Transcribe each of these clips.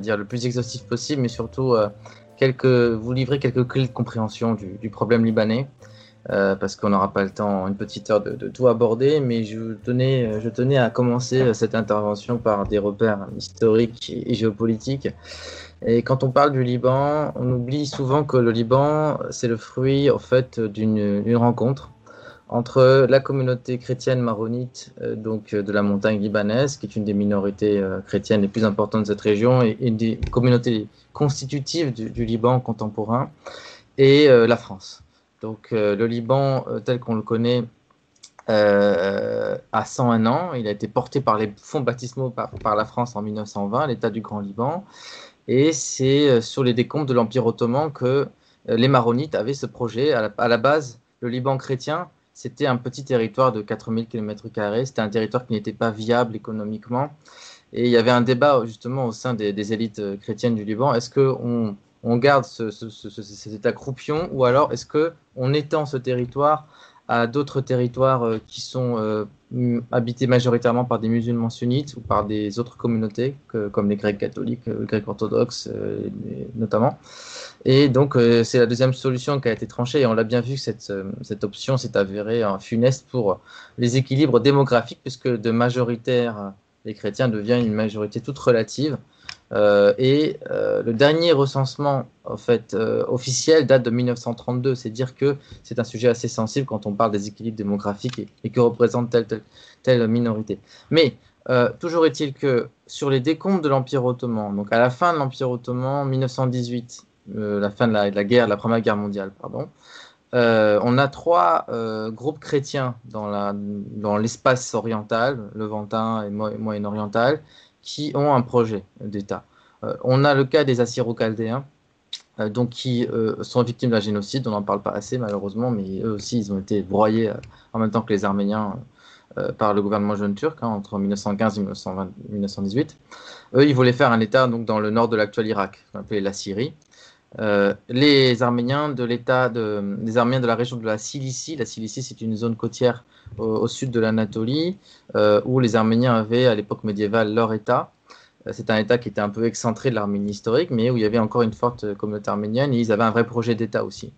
Dire le plus exhaustif possible, mais surtout euh, quelques, vous livrer quelques clés de compréhension du, du problème libanais. Euh, parce qu'on n'aura pas le temps une petite heure de, de, tout aborder, mais je tenais, je tenais à commencer cette intervention par des repères historiques et géopolitiques. Et quand on parle du Liban, on oublie souvent que le Liban, c'est le fruit en fait d'une rencontre entre la communauté chrétienne maronite euh, donc de la montagne libanaise, qui est une des minorités euh, chrétiennes les plus importantes de cette région et une des communautés constitutives du, Liban contemporain, et euh, la France. Donc euh, le Liban, euh, tel qu'on le connaît, euh, a 101 ans. Il a été porté par les fonds baptismaux par, la France en 1920, l'État du Grand Liban. Et c'est sur les décombres de l'Empire ottoman que les Maronites avaient ce projet. À la base, le Liban chrétien, c'était un petit territoire de 4000 km. C'était un territoire qui n'était pas viable économiquement. Et il y avait un débat justement au sein des, élites chrétiennes du Liban. Est-ce qu'on on garde ce, ce, ce, cet état croupion ou alors est-ce qu'on étend ce territoire à d'autres territoires euh, qui sont euh, habités majoritairement par des musulmans sunnites ou par des autres communautés comme les Grecs catholiques, euh, les Grecs orthodoxes euh, notamment. Et donc euh, c'est la deuxième solution qui a été tranchée et on l'a bien vu que cette, cette option s'est avérée funeste pour les équilibres démographiques puisque de majoritaire les chrétiens devient une majorité toute relative. Euh, et euh, le dernier recensement en fait, euh, officiel date de 1932. C'est dire que c'est un sujet assez sensible quand on parle des équilibres démographiques et, et que représente telle, telle, minorité. Mais toujours est-il que sur les décomptes de l'Empire ottoman, donc à la fin de l'Empire ottoman, 1918, euh, la fin de la, guerre, la Première Guerre mondiale, pardon, on a trois groupes chrétiens dans l'espace oriental, levantin et moyen-oriental, qui ont un projet d'État. Euh, on a le cas des Assyro-Chaldéens, euh, donc qui euh, sont victimes d'un génocide, on n'en parle pas assez malheureusement, mais eux aussi ils ont été broyés en même temps que les Arméniens par le gouvernement jeune turc hein, entre 1915 et 1920, 1918. Eux, ils voulaient faire un État donc dans le nord de l'actuel Irak, appelait la Syrie. Les Arméniens de l'État des Arméniens de la région de la Cilicie. La Cilicie, c'est une zone côtière au, sud de l'Anatolie euh, où les Arméniens avaient à l'époque médiévale leur État. Euh, c'est un État qui était un peu excentré de l'Arménie historique, mais où il y avait encore une forte communauté arménienne et ils avaient un vrai projet d'État aussi.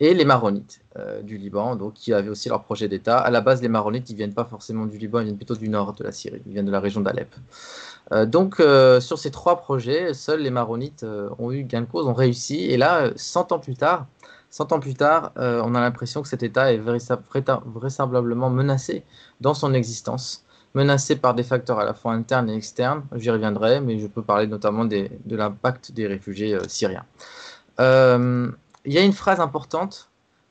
Et les Maronites euh, du Liban, donc qui avaient aussi leur projet d'État. À la base, les Maronites, ils viennent pas forcément du Liban, ils viennent plutôt du nord de la Syrie, ils viennent de la région d'Alep. Euh, donc, euh, sur ces trois projets, seuls les Maronites euh, ont eu gain de cause, ont réussi. Et là, 100 ans plus tard, 100 ans plus tard, on a l'impression que cet État est vraisemblablement menacé dans son existence, menacé par des facteurs à la fois internes et externes. J'y reviendrai, mais je peux parler notamment de l'impact des réfugiés syriens. Il y a une phrase importante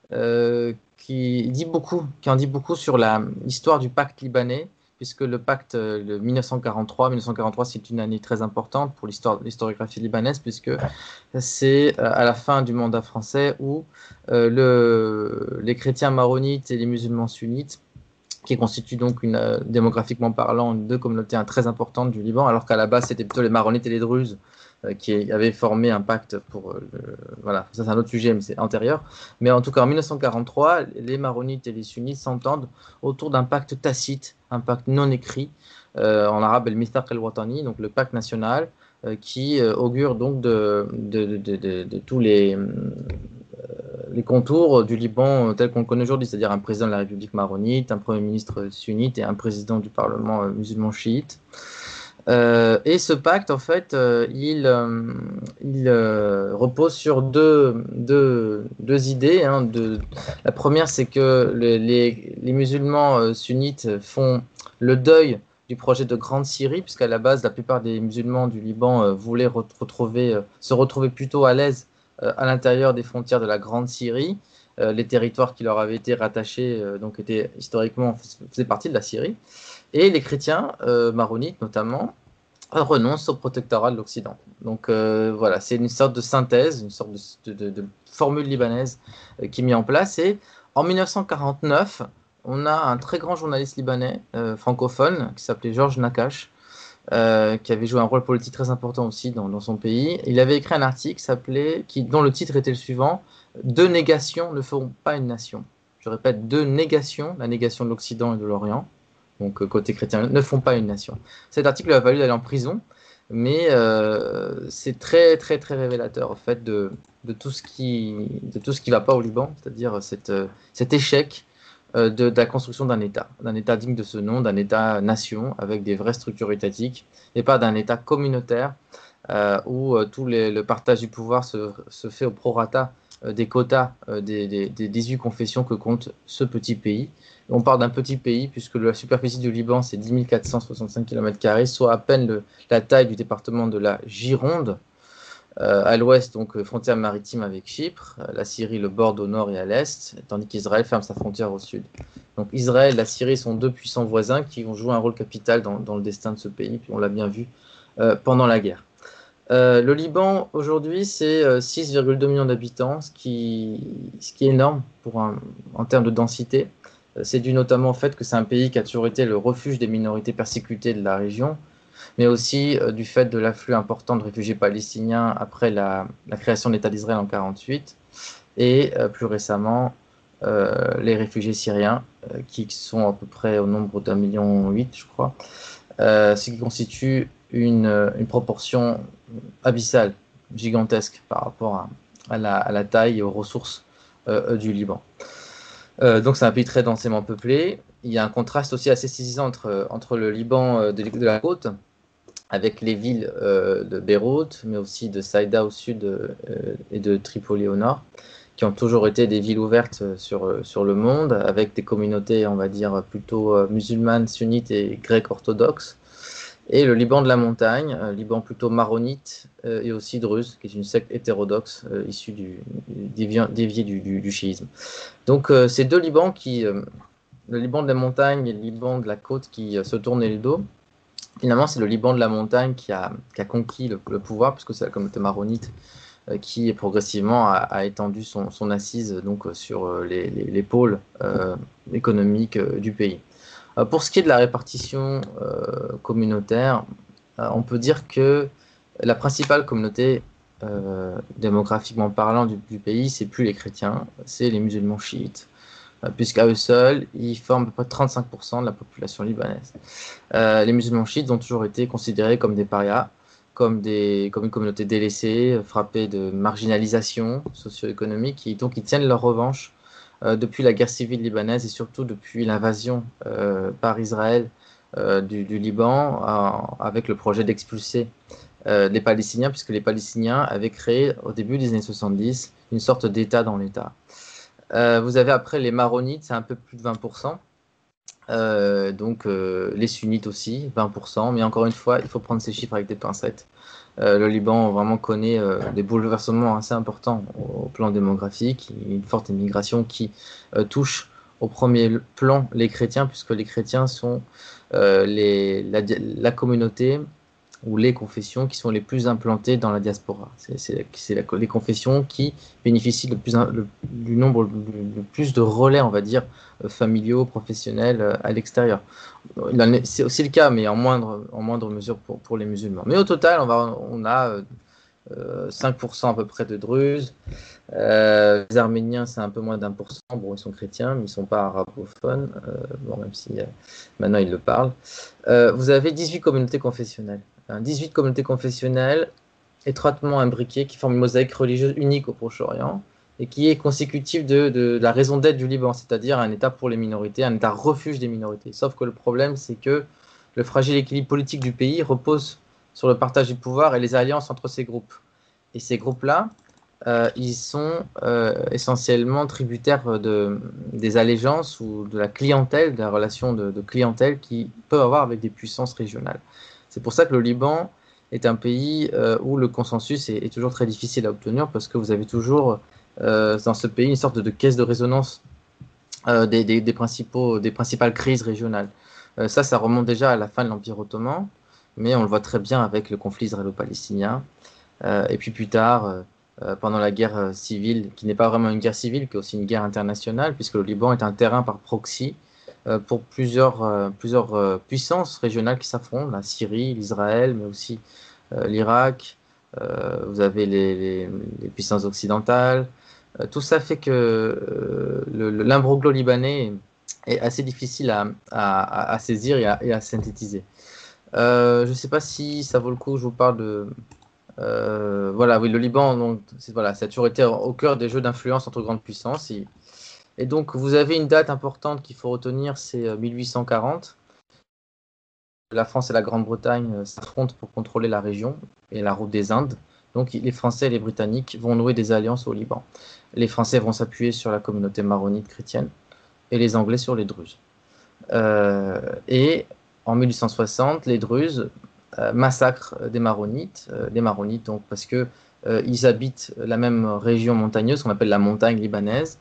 qui dit beaucoup, qui en dit beaucoup sur l'histoire du pacte libanais puisque le pacte de 1943, 1943 c'est une année très importante pour l'historiographie libanaise, puisque c'est euh, à la fin du mandat français où euh, le, les chrétiens maronites et les musulmans sunnites, qui constituent donc euh, démographiquement parlant deux communautés très importantes du Liban, alors qu'à la base c'était plutôt les maronites et les druzes qui avait formé un pacte pour. Euh, voilà, ça c'est un autre sujet, mais c'est antérieur. Mais en tout cas, en 1943, les maronites et les sunnites s'entendent autour d'un pacte tacite, un pacte non écrit, euh, en arabe el Mistaq el-Watani, donc le pacte national, euh, qui euh, augure donc de tous les, les contours du Liban tel qu'on le connaît aujourd'hui, c'est-à-dire un président de la République maronite, un premier ministre sunnite et un président du Parlement musulman chiite. Euh, et ce pacte, en fait, euh, il, euh, repose sur deux, idées. Hein, la première, c'est que les, musulmans sunnites font le deuil du projet de Grande Syrie, puisqu'à la base, la plupart des musulmans du Liban voulaient se retrouver plutôt à l'aise à l'intérieur des frontières de la Grande Syrie. les territoires qui leur avaient été rattachés donc étaient historiquement faisaient partie de la Syrie. Et les chrétiens maronites, notamment, renonce au protectorat de l'Occident. Donc voilà, c'est une sorte de synthèse, une sorte de, formule libanaise qui est mise en place. Et en 1949, on a un très grand journaliste libanais francophone qui s'appelait Georges Nakash, euh, qui avait joué un rôle politique très important aussi dans, son pays. Il avait écrit un article dont le titre était le suivant Deux négations ne feront pas une nation. Je répète, deux négations, la négation de l'Occident et de l'Orient, donc euh, côté chrétien, ne font pas une nation. Cet article a valu d'aller en prison, mais euh, c'est très très très révélateur en fait de, tout ce qui de tout ce qui va pas au Liban, c'est-à-dire cet échec euh, de, la construction d'un État, d'un État digne de ce nom, d'un État-nation avec des vraies structures étatiques, et pas d'un État communautaire euh, où euh, tout le partage du pouvoir se, fait au prorata des quotas des, des, 18 confessions que compte ce petit pays. On parle d'un petit pays puisque la superficie du Liban c'est 10 465 km, soit à peine la taille du département de la Gironde, euh, à l'ouest, donc euh, frontière maritime avec Chypre, euh, la Syrie le borde au nord et à l'est, tandis qu'Israël ferme sa frontière au sud. Donc Israël et la Syrie sont deux puissants voisins qui vont jouer un rôle capital dans, le destin de ce pays, puis on l'a bien vu pendant la guerre. le Liban aujourd'hui c'est 6,2 millions d'habitants, ce qui, ce qui est énorme pour en termes de densité. C'est dû notamment au fait que c'est un pays qui a toujours été le refuge des minorités persécutées de la région, mais aussi euh, du fait de l'afflux important de réfugiés palestiniens après la, création de l'État d'Israël en 1948, et euh, plus récemment euh, les réfugiés syriens, qui sont à peu près au nombre d'un million huit, je crois, ce qui constitue une, proportion abyssale, gigantesque par rapport à, la, taille et aux ressources du Liban. Donc c'est un pays très densément peuplé. Il y a un contraste aussi assez saisissant entre, le Liban de, de la côte, avec les villes euh, de Beyrouth, mais aussi de Saïda au sud euh, et de Tripoli au nord, qui ont toujours été des villes ouvertes sur, sur le monde, avec des communautés, on va dire, plutôt euh, musulmanes, sunnites et grecques orthodoxes. Et le Liban de la montagne, Liban plutôt maronite et aussi druze, qui est une secte hétérodoxe issue du, déviée du, chiisme. Donc ces deux Libans qui, le Liban de la montagne et le Liban de la côte qui se tournaient le dos, Finalement, c'est le Liban de la montagne qui a, conquis le, pouvoir, puisque c'est la communauté maronite euh, qui progressivement a, étendu son, assise sur euh, les, pôles euh, économiques du pays. Pour ce qui est de la répartition communautaire, on peut dire que la principale communauté démographiquement parlant du, pays, c'est plus les chrétiens, c'est les musulmans chiites. Euh, puisqu'à eux seuls, ils forment à peu près 35% de la population libanaise. Euh, les musulmans chiites ont toujours été considérés comme des parias, comme, des, comme une communauté délaissée, frappée de marginalisation socio-économique, et donc ils tiennent leur revanche euh, depuis la guerre civile libanaise et surtout depuis l'invasion par Israël du, du, Liban, avec le projet d'expulser les Palestiniens, puisque les Palestiniens avaient créé au début des années 70 une sorte d'État dans l'État. Euh, vous avez après les maronites, c'est un peu plus de 20%. Euh, donc euh, les sunnites aussi, 20%. Mais encore une fois, il faut prendre ces chiffres avec des pincettes. Le Liban vraiment connaît des bouleversements assez importants au, plan démographique, une forte immigration qui touche au premier plan les chrétiens, puisque les chrétiens sont la, communauté ou les confessions qui sont les plus implantées dans la diaspora. C'est les confessions qui bénéficient le plus, du nombre le, plus de relais, on va dire, euh, familiaux, professionnels euh, à l'extérieur. C'est aussi le cas, mais en moindre, en moindre mesure pour, pour les musulmans. Mais au total, on, va, on a 5% euh, à peu près de Druzes. les Arméniens, c'est un peu moins d'un pour cent. Bon, ils sont chrétiens, mais ils ne sont pas arabophones, bon, même si maintenant ils le parlent. vous avez 18 communautés confessionnelles. 18 communautés confessionnelles étroitement imbriquées qui forment une mosaïque religieuse unique au Proche-Orient et qui est consécutive de, la raison d'être du Liban, c'est-à-dire un État pour les minorités, un État refuge des minorités. Sauf que le problème, c'est que le fragile équilibre politique du pays repose sur le partage du pouvoir et les alliances entre ces groupes. Et ces groupes-là, euh, ils sont euh, essentiellement tributaires de, des allégeances ou de la clientèle, de la relation de, de clientèle qu'ils peuvent avoir avec des puissances régionales. C'est pour ça que le Liban est un pays euh, où le consensus est, toujours très difficile à obtenir parce que vous avez toujours euh, dans ce pays une sorte de caisse de résonance euh, des, principaux, des principales crises régionales. ça, ça remonte déjà à la fin de l'Empire ottoman. mais on le voit très bien avec le conflit israélo-palestinien. et puis plus tard, pendant la guerre civile, qui n'est pas vraiment une guerre civile, qui est aussi une guerre internationale, puisque le Liban est un terrain par proxy pour plusieurs, plusieurs puissances régionales qui s'affrontent, la Syrie, l'Israël, mais aussi l'Irak, vous avez les, puissances occidentales, euh, tout ça fait que euh, l'imbroglo libanais est assez difficile à, saisir et à, synthétiser. Euh, je ne sais pas si ça vaut le coup, je vous parle de... voilà, oui, le Liban, donc, voilà, ça a toujours été au cœur des jeux d'influence entre grandes puissances. Et, donc, vous avez une date importante qu'il faut retenir, c'est 1840. La France et la Grande-Bretagne s'affrontent pour contrôler la région et la route des Indes. Donc les Français et les Britanniques vont nouer des alliances au Liban. Les Français vont s'appuyer sur la communauté maronite chrétienne et les Anglais sur les Druzes. Euh, et en 1860, les Druzes euh, massacrent des Maronites, euh, des Maronites donc parce que ils habitent la même région montagneuse qu'on appelle la montagne libanaise,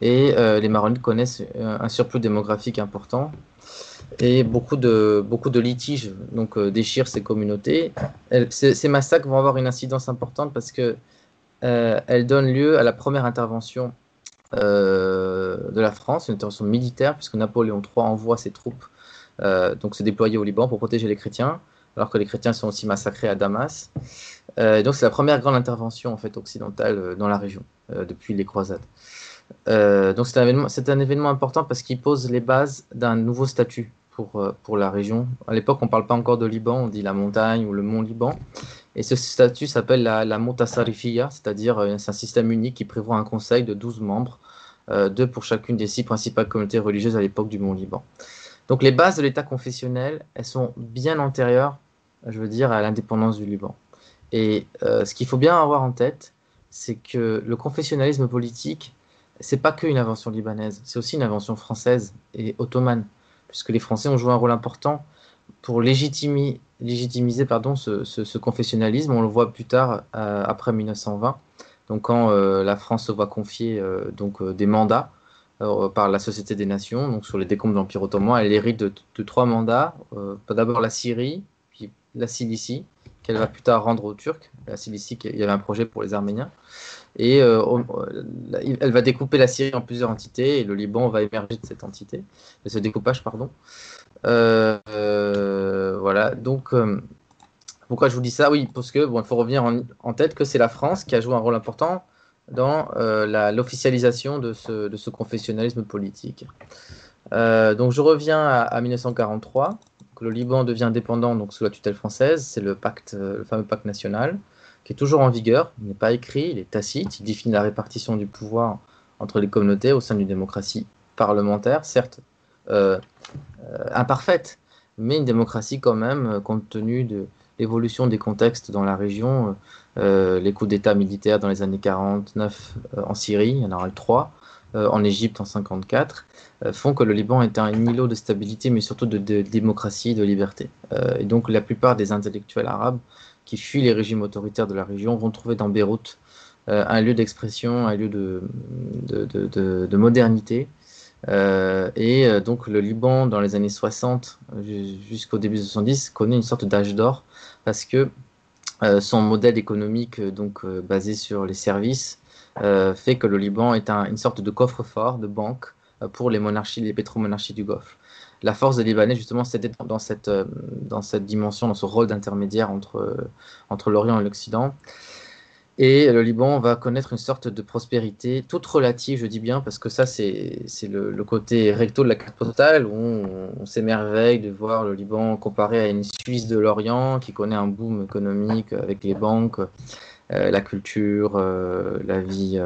et les Maronites connaissent un surplus démographique important et beaucoup de, beaucoup de litiges donc, euh, déchirent ces communautés. ces, massacres vont avoir une incidence importante parce que euh, elles donnent lieu à la première intervention euh, de la France, une intervention militaire, puisque Napoléon III envoie ses troupes donc se déployer au Liban pour protéger les chrétiens, alors que les chrétiens sont aussi massacrés à Damas. donc c'est la première grande intervention en fait occidentale dans la région depuis les croisades. Donc c'est un, événement important parce qu'il pose les bases d'un nouveau statut pour, euh, pour la région. À l'époque, on ne parle pas encore de Liban, on dit la montagne ou le mont Liban. Et ce statut s'appelle la, la Montasarifiya, c'est-à-dire euh, c'est un système unique qui prévoit un conseil de 12 membres, euh, deux pour chacune des six principales communautés religieuses à l'époque du mont Liban. Donc les bases de l'État confessionnel, elles sont bien antérieures, je veux dire, à l'indépendance du Liban. Et ce qu'il faut bien avoir en tête, c'est que le confessionnalisme politique, c'est pas qu'une invention libanaise, c'est aussi une invention française et ottomane puisque les Français ont joué un rôle important pour légitimiser pardon, ce, confessionnalisme. On le voit plus tard, euh, après 1920, donc quand euh, la France se voit confier euh, donc, des mandats par la Société des Nations, donc sur les décombres de l'Empire ottoman. Elle hérite de, trois mandats. D'abord la Syrie, puis la Cilicie, qu'elle va plus tard rendre aux Turcs. La Cilicie, il y avait un projet pour les Arméniens. Et elle va découper la Syrie en plusieurs entités et le Liban va émerger de cette entité, de ce découpage, pardon. voilà, donc pourquoi je vous dis ça? Oui, parce que bon, il faut revenir en, tête que c'est la France qui a joué un rôle important dans l'officialisation de ce, confessionnalisme politique. donc je reviens à, 1943, que le Liban devient indépendant donc sous la tutelle française, c'est le pacte, le fameux pacte national qui est toujours en vigueur. Il n'est pas écrit, il est tacite, il définit la répartition du pouvoir entre les communautés au sein d'une démocratie parlementaire, certes euh, euh, imparfaite, mais une démocratie quand même, euh, compte tenu de l'évolution des contextes dans la région, les coups d'État militaires dans les années 49 en Syrie, il y en aura eu trois, en Égypte en 54, font que le Liban est un îlot de stabilité, mais surtout de, de démocratie de liberté. et donc la plupart des intellectuels arabes qui fuient les régimes autoritaires de la région vont trouver dans Beyrouth euh, un lieu d'expression, un lieu de, de, modernité. Euh, et euh, donc le Liban, dans les années 60 jusqu'au début des 70, connaît une sorte d'âge d'or parce que son modèle économique, donc basé sur les services, fait que le Liban est une sorte de coffre-fort, de banque pour les monarchies, les pétromonarchies du Golfe la force des Libanais, justement, c'était dans cette, euh, dans cette dimension, dans ce rôle d'intermédiaire entre, euh, entre l'Orient et l'Occident. Et le Liban va connaître une sorte de prospérité toute relative, je dis bien, parce que ça, c'est le, le, côté recto de la carte postale, où on, s'émerveille de voir le Liban comparé à une Suisse de l'Orient qui connaît un boom économique avec les banques, euh, la culture, la vie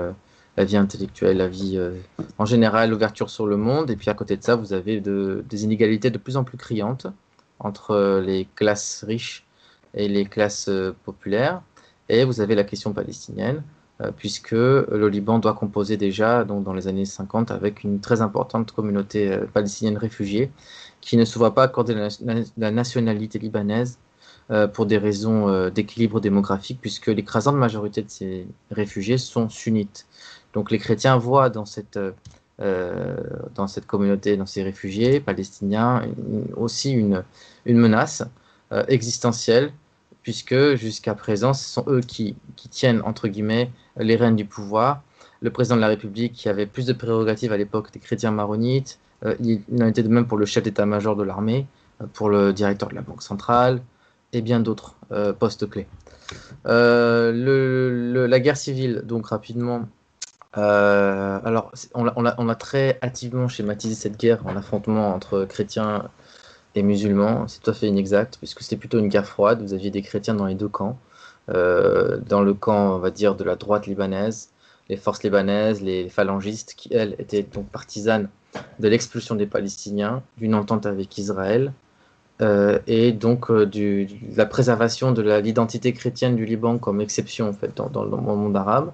la vie intellectuelle, la vie euh, en général, l'ouverture sur le monde. Et puis à côté de ça, vous avez des inégalités de plus en plus criantes entre euh, les classes riches et les classes euh, populaires. Et vous avez la question palestinienne, puisque le Liban doit composer déjà donc, dans les années 50 avec une très importante communauté palestinienne réfugiée qui ne se voit pas accorder la, nationalité libanaise pour des raisons d'équilibre démographique, puisque l'écrasante majorité de ces réfugiés sont sunnites. Donc les chrétiens voient dans cette, euh, dans cette communauté, dans ces réfugiés palestiniens, aussi une, menace existentielle, puisque jusqu'à présent, ce sont eux qui, tiennent, entre guillemets, les rênes du pouvoir. Le président de la République, qui avait plus de prérogatives à l'époque des chrétiens maronites, il en était de même pour le chef d'état-major de l'armée, pour le directeur de la Banque centrale, et bien d'autres postes clés. La guerre civile, donc rapidement, euh, alors, on a, très hâtivement schématisé cette guerre en affrontement entre chrétiens et musulmans. C'est tout à fait inexact, puisque c'était plutôt une guerre froide. Vous aviez des chrétiens dans les deux camps. Euh, dans le camp, on va dire, de la droite libanaise, les forces libanaises, les phalangistes, qui, elles, étaient donc partisanes de l'expulsion des Palestiniens, d'une entente avec Israël, euh, et donc du, de la préservation de l'identité chrétienne du Liban comme exception en fait, dans le monde arabe.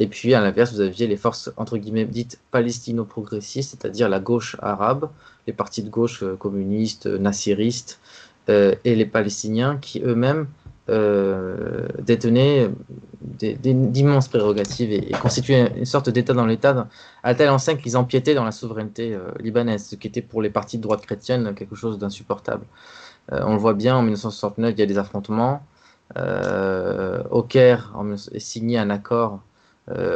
Et puis, à l'inverse, vous aviez les forces, entre guillemets, dites palestino-progressistes, c'est-à-dire la gauche arabe, les partis de gauche euh, communistes, euh, nassiristes, euh, et les Palestiniens qui eux-mêmes détenaient d'immenses prérogatives et, constituaient une sorte d'État dans l'État, à telle enseigne qu'ils empiétaient dans la souveraineté libanaise, ce qui était pour les partis de droite chrétienne quelque chose d'insupportable. on le voit bien, en 1969, il y a des affrontements. au Caire est signé un accord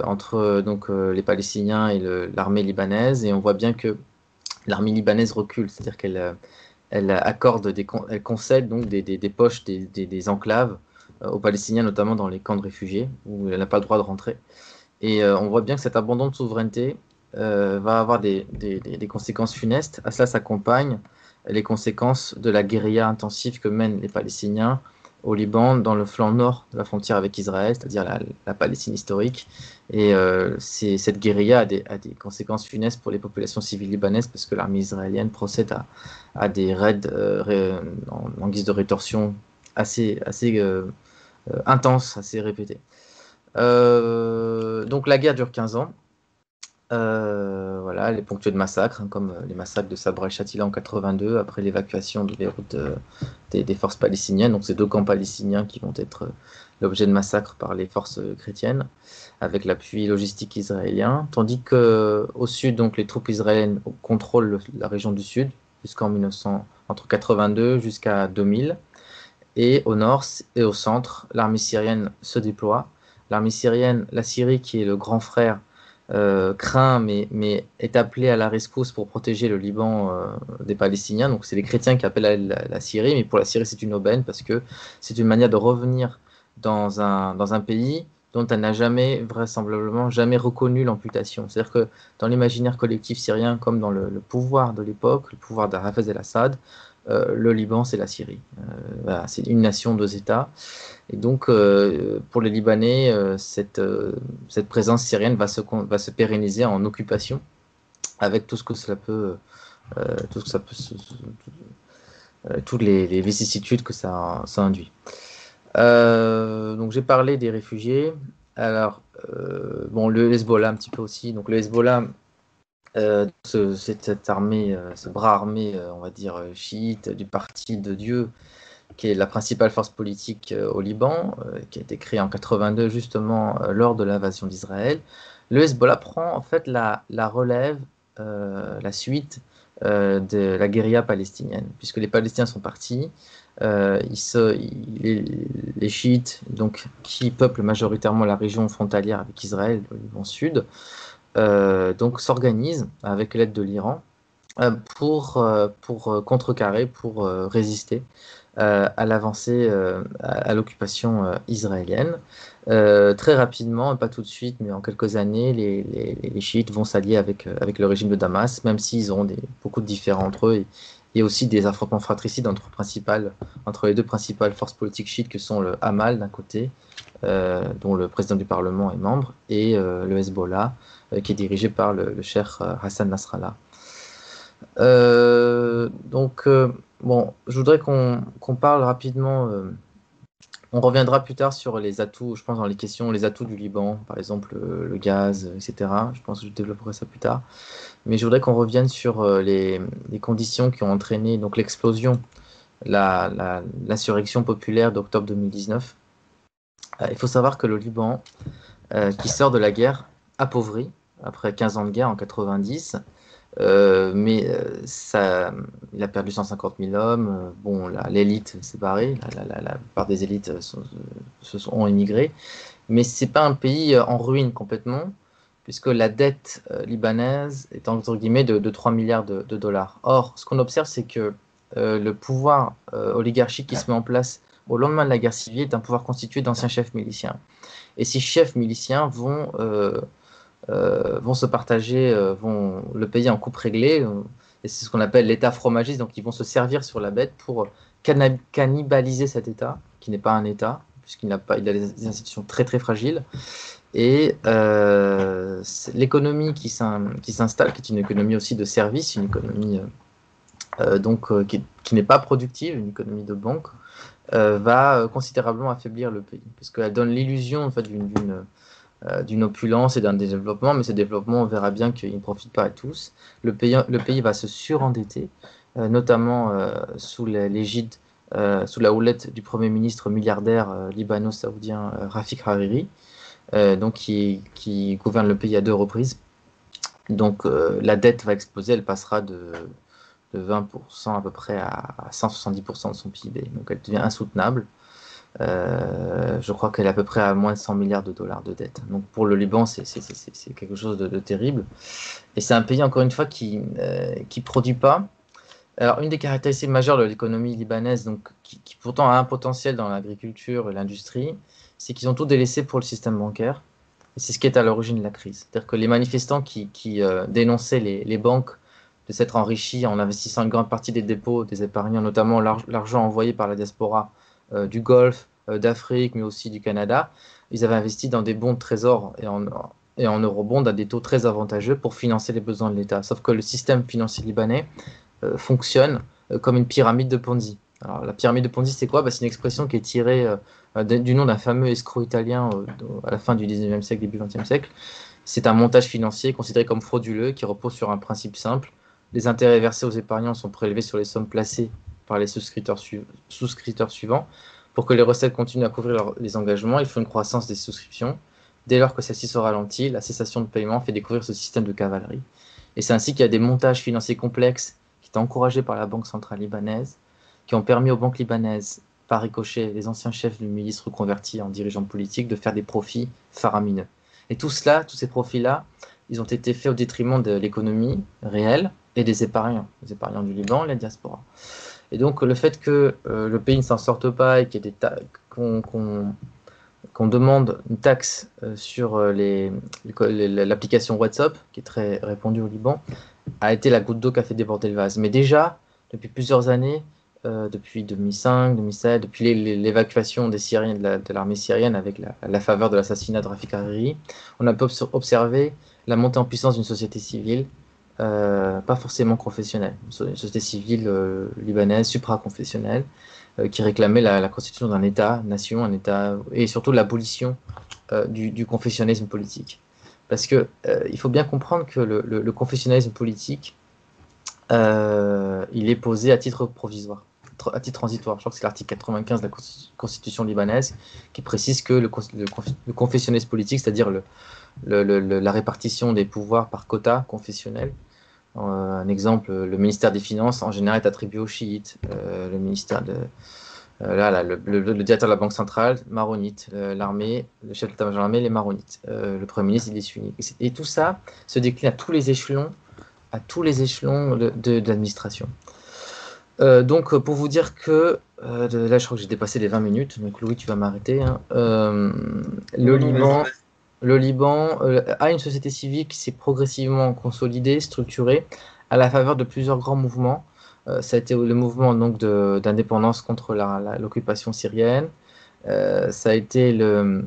entre donc, euh, les Palestiniens et l'armée libanaise. Et on voit bien que l'armée libanaise recule, c'est-à-dire qu'elle euh, accorde, elle concède donc des, poches, des, enclaves aux Palestiniens, notamment dans les camps de réfugiés, où elle n'a pas le droit de rentrer. Et on voit bien que cet abandon de souveraineté va avoir des, conséquences funestes. À cela s'accompagnent les conséquences de la guérilla intensive que mènent les Palestiniens au Liban, dans le flanc nord de la frontière avec Israël, c'est-à-dire la, Palestine historique. Et euh, cette guérilla a des, conséquences funestes pour les populations civiles libanaises parce que l'armée israélienne procède à, des raids euh, en, guise de rétorsion assez, assez euh, intenses, assez répétés. donc la guerre dure 15 ans. Euh, voilà, elle est de massacres, hein, comme euh, les massacres de Sabra et Chatila en 82, après l'évacuation de Beyrouth euh, des, forces palestiniennes. Donc, c'est deux camps palestiniens qui vont être l'objet de massacres par les forces chrétiennes, avec l'appui logistique israélien. Tandis qu'au sud, donc, les troupes israéliennes contrôlent la région du sud, jusqu'en 1900, entre 82 jusqu'à 2000. Et au nord et au centre, l'armée syrienne se déploie. L'armée syrienne, la Syrie, qui est le grand frère euh, craint mais, mais, est appelé à la rescousse pour protéger le Liban euh, des Palestiniens. Donc c'est les chrétiens qui appellent à la, Syrie, mais pour la Syrie c'est une aubaine parce que c'est une manière de revenir dans un, dans un pays dont elle n'a jamais, vraisemblablement, jamais reconnu l'amputation. C'est-à-dire que dans l'imaginaire collectif syrien, comme dans le, pouvoir de l'époque, le pouvoir d'Hafez el-Assad, le Liban, c'est la Syrie. Euh, c'est une nation, deux États. Et donc, euh, pour les Libanais, cette, présence syrienne va se, pérenniser en occupation, avec tout ce que cela peut, tout ce que peut, toutes les, vicissitudes que ça, ça induit. donc, j'ai parlé des réfugiés. Alors, bon, le Hezbollah un petit peu aussi. Donc, le Hezbollah, euh, cette armée, euh, ce bras armé, euh, on va dire, chiite du Parti de Dieu, qui est la principale force politique au Liban, qui a été créée en 82 justement lors de l'invasion d'Israël. Le Hezbollah prend en fait la, relève, la suite de la guérilla palestinienne, puisque les Palestiniens sont partis. se, les, chiites, donc, qui peuplent majoritairement la région frontalière avec Israël, le Liban Sud, euh, donc s'organise avec l'aide de l'Iran euh, pour, euh, pour contrecarrer, pour résister à l'avancée, à, l'occupation israélienne. très rapidement, pas tout de suite, mais en quelques années, les, les, chiites vont s'allier avec, avec le régime de Damas, même s'ils ont des, beaucoup de différends entre eux. il y a aussi des affrontements fratricides entre, entre les deux principales forces politiques chiites que sont le Hamal d'un côté, dont le président du Parlement est membre, et le Hezbollah, euh, qui est dirigé par le, cher euh, Hassan Nasrallah. Euh, donc, bon, je voudrais qu'on parle rapidement. on reviendra plus tard sur les atouts, je pense, dans les questions, les atouts du Liban, par exemple le, gaz, etc. Je pense que je développerai ça plus tard. Mais je voudrais qu'on revienne sur les, les, conditions qui ont entraîné l'explosion, l'insurrection la, populaire d'octobre 2019. il faut savoir que le Liban, qui sort de la guerre, appauvri, après 15 ans de guerre en 90, mais ça, il a perdu 150 000 hommes. Bon, l'élite s'est barrée. La, la, la, plupart des élites se sont ont immigré. Mais c'est pas un pays en ruine complètement puisque la dette euh, libanaise est entre guillemets de, 3 milliards de, dollars. Or, ce qu'on observe, c'est que euh, le pouvoir euh, oligarchique qui se met en place au lendemain de la guerre civile est un pouvoir constitué d'anciens chefs miliciens. Et ces chefs miliciens vont, vont se partager, vont le payer en coupe réglée, et c'est ce qu'on appelle l'État fromagiste, donc ils vont se servir sur la bête pour cannibaliser cet État, qui n'est pas un État, puisqu'il n'a pas, il a des institutions très très fragiles, et euh, l'économie qui s'installe, qui est une économie aussi de services, une économie euh, euh, donc, qui, n'est pas productive, une économie de banque, va considérablement affaiblir le pays. Parce qu'elle donne l'illusion en fait, d'une opulence et d'un développement, mais ce développement, on verra bien qu'il ne profite pas à tous. Le pays, le pays va se surendetter, notamment sous l'égide, sous la houlette du Premier ministre milliardaire libano-saoudien Rafik Hariri, euh, donc qui, gouverne le pays à deux reprises. Donc euh, la dette va exploser, elle passera de, 20% à peu près à 170% de son PIB. Donc elle devient insoutenable. Euh, je crois qu'elle est à peu près à moins de 100 milliards de dollars de dette. Donc pour le Liban, c'est quelque chose de, terrible. Et c'est un pays, encore une fois, qui ne produit pas. Alors une des caractéristiques majeures de l'économie libanaise, donc, qui, pourtant a un potentiel dans l'agriculture et l'industrie, c'est qu'ils ont tout délaissé pour le système bancaire. Et c'est ce qui est à l'origine de la crise. C'est-à-dire que les manifestants qui, euh, dénonçaient les, banques de s'être enrichis en investissant une grande partie des dépôts des épargnants, notamment l'argent envoyé par la diaspora euh, du Golfe, euh, d'Afrique, mais aussi du Canada, ils avaient investi dans des bons de trésor et en, et eurobonds à des taux très avantageux pour financer les besoins de l'État. Sauf que le système financier libanais fonctionne comme une pyramide de Ponzi. Alors, la pyramide de Ponzi, c'est quoi? Bah, C'est une expression qui est tirée euh, du nom d'un fameux escroc italien euh, à la fin du 19e siècle, début 20e siècle. C'est un montage financier considéré comme frauduleux qui repose sur un principe simple. Les intérêts versés aux épargnants sont prélevés sur les sommes placées par les souscripteurs, suivants. Pour que les recettes continuent à couvrir les engagements, il faut une croissance des souscriptions. Dès lors que celle-ci se ralentit, la cessation de paiement fait découvrir ce système de cavalerie. Et c'est ainsi qu'il y a des montages financiers complexes qui étaient encouragés par la Banque centrale libanaise, qui ont permis aux banques libanaises par ricochet les anciens chefs du milice reconvertis en dirigeants politiques de faire des profits faramineux. Et tout cela, tous ces profits-là, ils ont été faits au détriment de l'économie réelle et des épargnants, les épargnants du Liban, la diaspora. Et donc le fait que euh, le pays ne s'en sorte pas et qu'on demande une taxe euh, sur euh, l'application WhatsApp, qui est très répandue au Liban, a été la goutte d'eau qui a fait déborder le vase. Mais déjà, depuis plusieurs années, depuis 2005, 2007, depuis l'évacuation des Syriens de l'armée syrienne avec la, faveur de l'assassinat de Rafik Hariri, on a pu observer la montée en puissance d'une société civile, euh, pas forcément confessionnelle, une société civile euh, libanaise supra-confessionnelle, qui réclamait la, constitution d'un État-nation, un État, et surtout l'abolition du, du, confessionnalisme politique. Parce que il faut bien comprendre que le, le confessionnalisme politique, il est posé à titre provisoire à titre transitoire. Je crois que c'est l'article 95 de la Constitution libanaise qui précise que le, confessionnalisme politique, c'est-à-dire le, la répartition des pouvoirs par quota confessionnel, euh, un exemple, le ministère des Finances en général est attribué aux chiites, euh, le ministère de. Euh, là, le, directeur de la Banque centrale, maronite, l'armée, le chef d'état-major de l'armée, les maronites, le premier ministre, il est sunnite. Et, tout ça se décline à tous les échelons, à tous les échelons de l'administration. Euh, donc, pour vous dire que, euh, là, je crois que j'ai dépassé les 20 minutes, donc Louis, tu vas m'arrêter. Hein. Euh, le, Liban, le Liban a une société civile qui s'est progressivement consolidée, structurée, à la faveur de plusieurs grands mouvements. ça a été le mouvement donc d'indépendance contre l'occupation syrienne. ça a été le,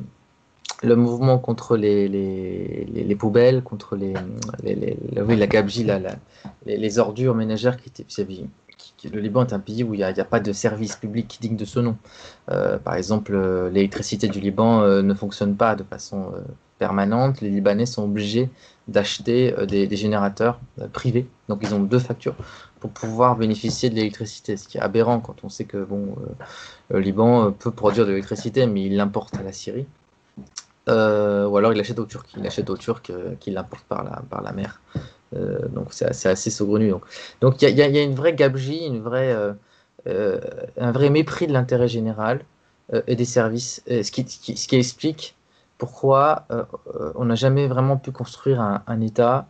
le mouvement contre les, les, les, poubelles, contre les, la la, les, ordures ménagères qui étaient le Liban est un pays où il n'y a, pas de service public digne de ce nom. Euh, par exemple, euh, l'électricité du Liban euh, ne fonctionne pas de façon permanente. Les Libanais sont obligés d'acheter des, générateurs privés. Donc ils ont deux factures pour pouvoir bénéficier de l'électricité, ce qui est aberrant quand on sait que le Liban peut produire de l'électricité, mais il l'importe à la Syrie. ou alors il achète aux Turcs, il achète aux Turcs qui l'importent par la mer donc c'est assez, saugrenu. Donc il y, a une vraie gabegie, une vraie, un vrai mépris de l'intérêt général et des services, ce qui, explique pourquoi on n'a jamais vraiment pu construire un, État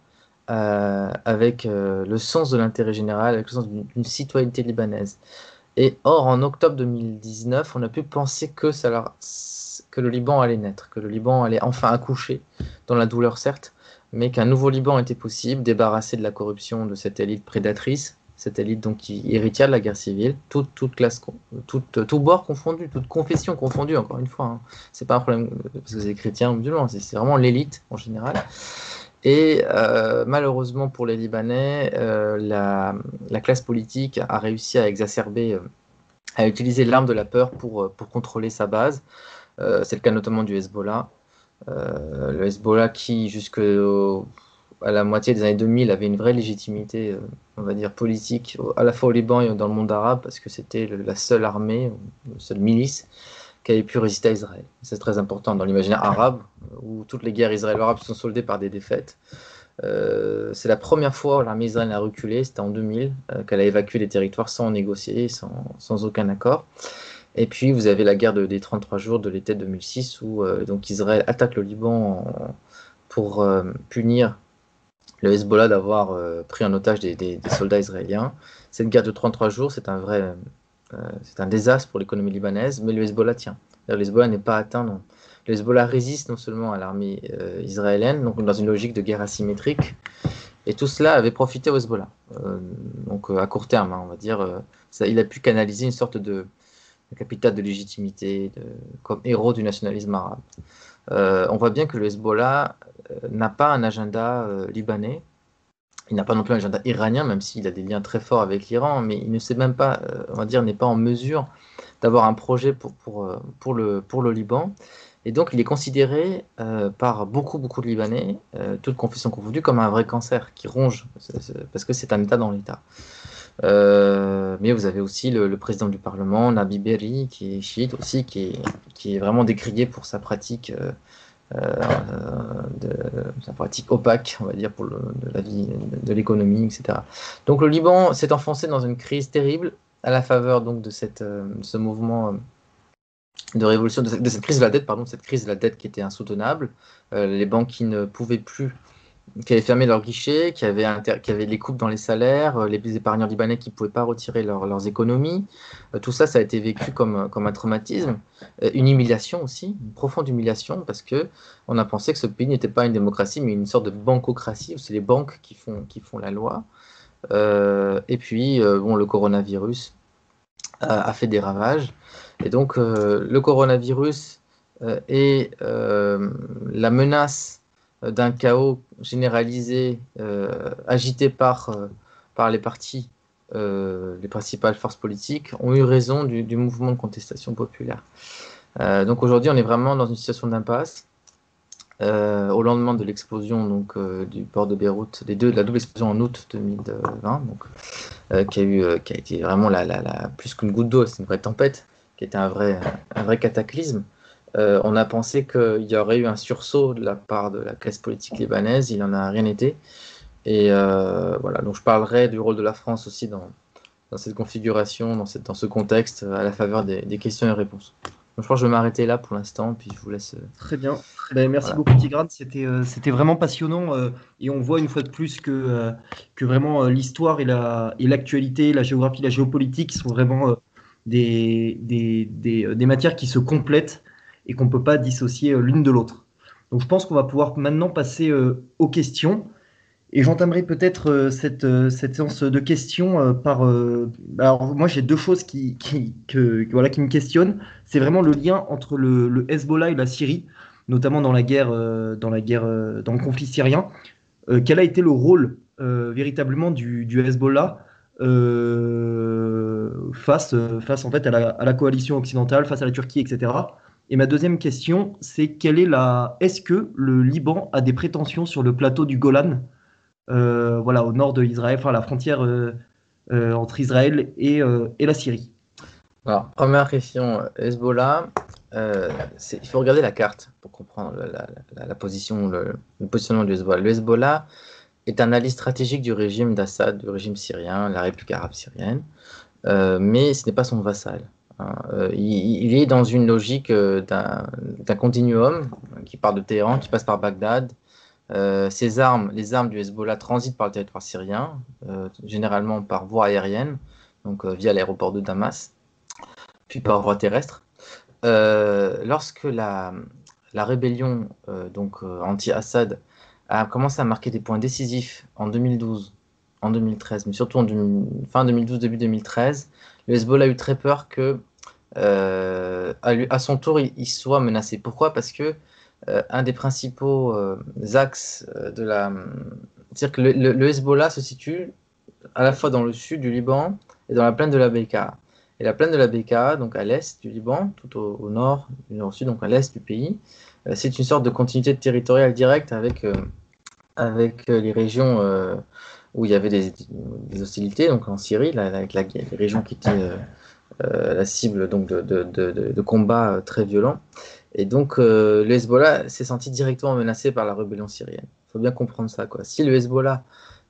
avec le sens de l'intérêt général, avec le sens d'une citoyenneté libanaise. Et or, en octobre 2019, on a pu penser que, que le Liban allait naître, que le Liban allait enfin accoucher, dans la douleur certes, mais qu'un nouveau Liban était possible, débarrassé de la corruption de cette élite prédatrice, cette élite donc qui héritière de la guerre civile, toute, classe, tout bord confondu, toute confession confondue, encore une fois. Hein. C'est pas un problème parce que c'est chrétien ou musulman, c'est vraiment l'élite en général. Et euh, malheureusement pour les Libanais, euh, la, classe politique a réussi à exacerber, euh, à utiliser l'arme de la peur pour, pour contrôler sa base. c'est le cas notamment du Hezbollah. Le Hezbollah qui, jusqu'à la moitié des années 2000, avait une vraie légitimité, on va dire, politique, à la fois au Liban et dans le monde arabe, parce que c'était la seule armée, la seule milice qui avait pu résister à Israël. C'est très important dans l'imaginaire arabe, où toutes les guerres israélo-arabes sont soldées par des défaites. Euh, c'est la première fois où l'armée israélienne a reculé, c'était en 2000, euh, qu'elle a évacué les territoires sans négocier, sans, aucun accord. Et puis vous avez la guerre de, des 33 jours de l'été 2006, où euh, donc Israël attaque le Liban pour punir le Hezbollah d'avoir pris en otage des, soldats israéliens. Cette guerre de 33 jours, c'est un vrai euh, c'est un désastre pour l'économie libanaise, mais le Hezbollah tient. Le Hezbollah n'est pas atteint. Non. Le Hezbollah résiste non seulement à l'armée euh, israélienne, donc dans une logique de guerre asymétrique, et tout cela avait profité au Hezbollah. Euh, donc à court terme, hein, on va dire, il a pu canaliser une sorte de, capital de légitimité, comme héros du nationalisme arabe. on voit bien que le Hezbollah n'a pas un agenda libanais, il n'a pas non plus un agenda iranien, même s'il a des liens très forts avec l'Iran, mais il ne sait même pas, euh, on va dire, n'est pas en mesure d'avoir un projet pour, euh, le, le Liban. Et donc, il est considéré euh, par beaucoup, beaucoup de Libanais, toute confession confondue, comme un vrai cancer qui ronge, parce que c'est un État dans l'État. Mais vous avez aussi le, président du Parlement, Nabi Berri, qui est chiite aussi, qui est, vraiment décrié pour sa pratique euh, de sa pratique opaque, on va dire, pour la vie, de, l'économie, etc. Donc le Liban s'est enfoncé dans une crise terrible à la faveur donc de cette, euh, ce mouvement euh, de révolution, de cette, crise de la dette, pardon, cette crise de la dette qui était insoutenable, les banques qui ne pouvaient plus qui avaient fermé leurs guichets, qui avaient, avaient les coupes dans les salaires, euh, les épargnants libanais qui ne pouvaient pas retirer leurs économies. Euh, tout ça, ça a été vécu comme, comme un traumatisme, euh, une humiliation aussi, une profonde humiliation, parce que on a pensé que ce pays n'était pas une démocratie, mais une sorte de bancocratie, où c'est les banques qui font, qui font la loi. et puis, bon, le coronavirus a, fait des ravages. Et donc, le coronavirus et la menace euh, d'un chaos généralisé euh, agité par, euh, par les partis, les principales forces politiques, ont eu raison du, mouvement de contestation populaire. donc aujourd'hui, on est vraiment dans une situation d'impasse. au lendemain de l'explosion donc du port de Beyrouth, des deux, de la double explosion en août 2020, donc qui a eu, qui a été vraiment la, la, plus qu'une goutte d'eau, c'est une vraie tempête, qui était un vrai, un vrai cataclysme. Euh, on a pensé qu'il y aurait eu un sursaut de la part de la classe politique libanaise, il n'en a rien été. Et euh, voilà, donc je parlerai du rôle de la France aussi dans, cette configuration, dans, dans, ce contexte, à la faveur des, questions et réponses. Donc, je crois que je vais m'arrêter là pour l'instant, puis je vous laisse. Euh, Très bien. Ben, merci beaucoup, Tigrane. C'était vraiment passionnant. et on voit une fois de plus que, que vraiment l'histoire et l'actualité, la, géographie, la géopolitique sont vraiment des, des, des, matières qui se complètent et qu'on ne peut pas dissocier euh, l'une de l'autre. Donc je pense qu'on va pouvoir maintenant passer euh, aux questions. Et j'entamerai peut-être euh, cette, cette, séance de questions par... alors moi j'ai deux choses qui, qui, que, voilà, qui me questionnent. C'est vraiment le lien entre le, Hezbollah et la Syrie, notamment dans la guerre, dans, la guerre dans le conflit syrien. quel a été le rôle véritablement du, du Hezbollah face, face en fait à la, à la, coalition occidentale, face à la Turquie, etc. Et ma deuxième question, c'est quelle est la. Est-ce que le Liban a des prétentions sur le plateau du Golan, euh, voilà, au nord de Israël, enfin la frontière euh, euh, entre Israël et, et, la Syrie? Alors, première question, Hezbollah. il faut regarder la carte pour comprendre la, position, le, positionnement du Hezbollah. Le Hezbollah est un allié stratégique du régime d'Assad, du régime syrien, la République arabe syrienne, mais ce n'est pas son vassal. Hein. Euh, il, est dans une logique euh, d'un continuum qui part de Téhéran, qui passe par Bagdad. ces armes, les armes du Hezbollah transitent par le territoire syrien, généralement par voie aérienne, donc via l'aéroport de Damas, puis par voie terrestre. lorsque la, la rébellion donc anti-Assad a commencé à marquer des points décisifs en 2012, en 2013, mais surtout en fin 2012, début 2013, le Hezbollah a eu très peur que, euh, à, son tour, il, soit menacé. Pourquoi? Parce que euh, un des principaux euh, axes de la. C'est-à-dire que le, Hezbollah se situe à la fois dans le sud du Liban et dans la plaine de la Bekaa. Et la plaine de la Bekaa, donc à l'est du Liban, tout au, nord, du nord-sud, donc à l'est du pays, c'est une sorte de continuité territoriale directe avec avec les régions où il y avait des, hostilités, donc en Syrie, avec la, les régions qui étaient la cible donc, de, de, combats très violents. Et donc, le Hezbollah s'est senti directement menacé par la rébellion syrienne. Il faut bien comprendre ça. Quoi. Si le Hezbollah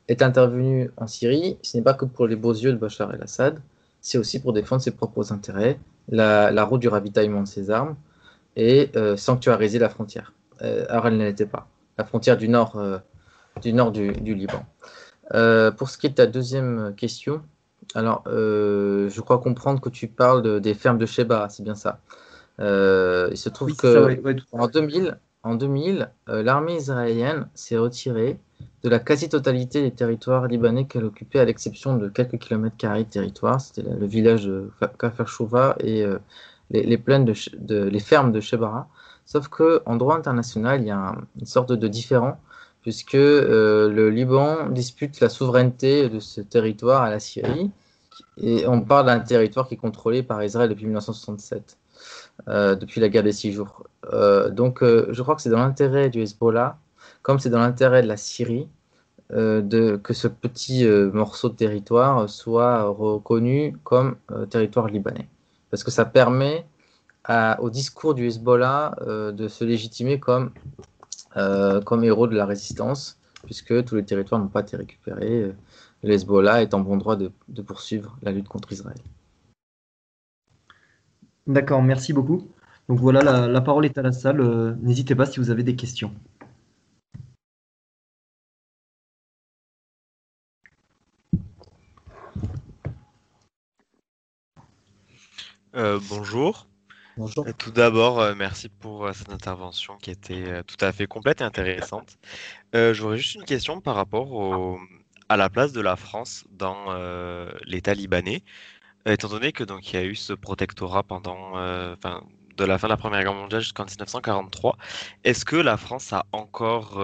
est intervenu en Syrie, ce n'est pas que pour les beaux yeux de Bachar el-Assad, c'est aussi pour défendre ses propres intérêts, la, route du ravitaillement de ses armes et sanctuariser la frontière. alors, elle ne l'était pas. La frontière du nord du nord du, Liban. Euh, pour ce qui est de ta deuxième question, alors euh, je crois comprendre que tu parles des fermes de Sheba, c'est bien ça. Euh, il se trouve que en 2000, en 2000 l'armée israélienne s'est retirée de la quasi-totalité des territoires libanais qu'elle occupait, à l'exception de quelques kilomètres carrés de territoire. C'était le village de Kafir Shouva et les, plaines de, les fermes de Shebara. Sauf qu'en droit international, il y a une sorte de différent puisque euh, le Liban dispute la souveraineté de ce territoire à la Syrie. Et on parle d'un territoire qui est contrôlé par Israël depuis 1967, euh, depuis la guerre des six jours. Euh, donc je crois que c'est dans l'intérêt du Hezbollah, comme c'est dans l'intérêt de la Syrie, de, que ce petit morceau de territoire soit reconnu comme territoire libanais. Parce que ça permet au discours du Hezbollah de se légitimer comme comme héros de la résistance, puisque tous les territoires n'ont pas été récupérés. Le Hezbollah est en bon droit de, poursuivre la lutte contre Israël. D'accord, merci beaucoup. Donc voilà, la, parole est à la salle. Euh, n'hésitez pas si vous avez des questions. Euh, bonjour. Euh, tout d'abord, euh, merci pour euh, cette intervention qui était tout à fait complète et intéressante. J'aurais juste une question par rapport à la place de la France dans l'État libanais, étant donné que donc il y a eu ce protectorat pendant, de la fin de la Première Guerre mondiale jusqu'en 1943. Est-ce que la France a encore,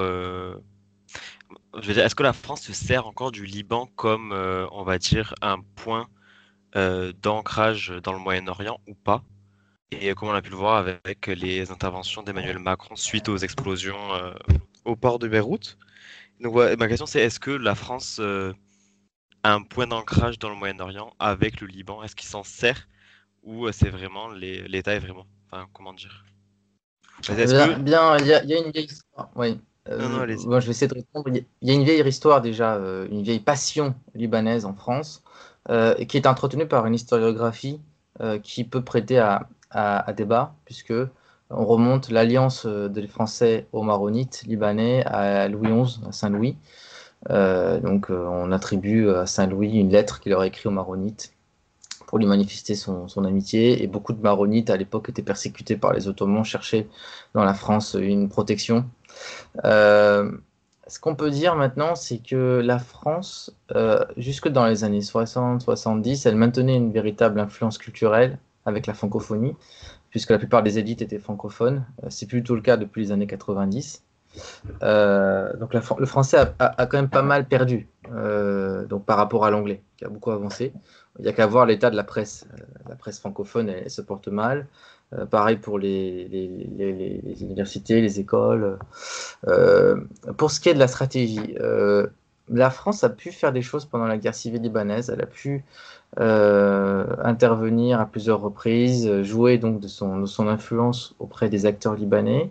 est-ce que la France se sert encore du Liban comme, on va dire, un point d'ancrage dans le Moyen-Orient ou pas? Et comme on a pu le voir avec les interventions d'Emmanuel Macron suite aux explosions euh, au port de Beyrouth. Donc, ma question c'est est-ce que la France euh, a un point d'ancrage dans le Moyen-Orient avec le Liban? Est-ce qu'il s'en sert? Ou euh, c'est vraiment l'État est vraiment Enfin, comment dire? Bien, il y, a une vieille histoire. Oui. je vais essayer de répondre. Il y a une vieille histoire déjà, une vieille passion libanaise en France, qui est entretenue par une historiographie qui peut prêter à, à, débat, puisque on remonte l'alliance euh, des Français aux Maronites libanais à Louis XI, à Saint-Louis. Euh, donc euh, on attribue à Saint-Louis une lettre qu'il aurait écrite aux Maronites pour lui manifester son, amitié. Et beaucoup de Maronites à l'époque étaient persécutés par les Ottomans, cherchaient dans la France une protection. ce qu'on peut dire maintenant, c'est que la France, jusque dans les années 60-70, elle maintenait une véritable influence culturelle avec la francophonie, puisque la plupart des élites étaient francophones. Euh, c'est plutôt le cas depuis les années 90. Euh, donc le français a, quand même pas mal perdu euh, donc par rapport à l'anglais, qui a beaucoup avancé. Il n'y a qu'à voir l'état de la presse. la presse francophone, elle, se porte mal. pareil pour les, les, universités, les écoles. pour ce qui est de la stratégie, la France a pu faire des choses pendant la guerre civile libanaise. Elle a pu euh, intervenir à plusieurs reprises, jouer donc de son, influence auprès des acteurs libanais,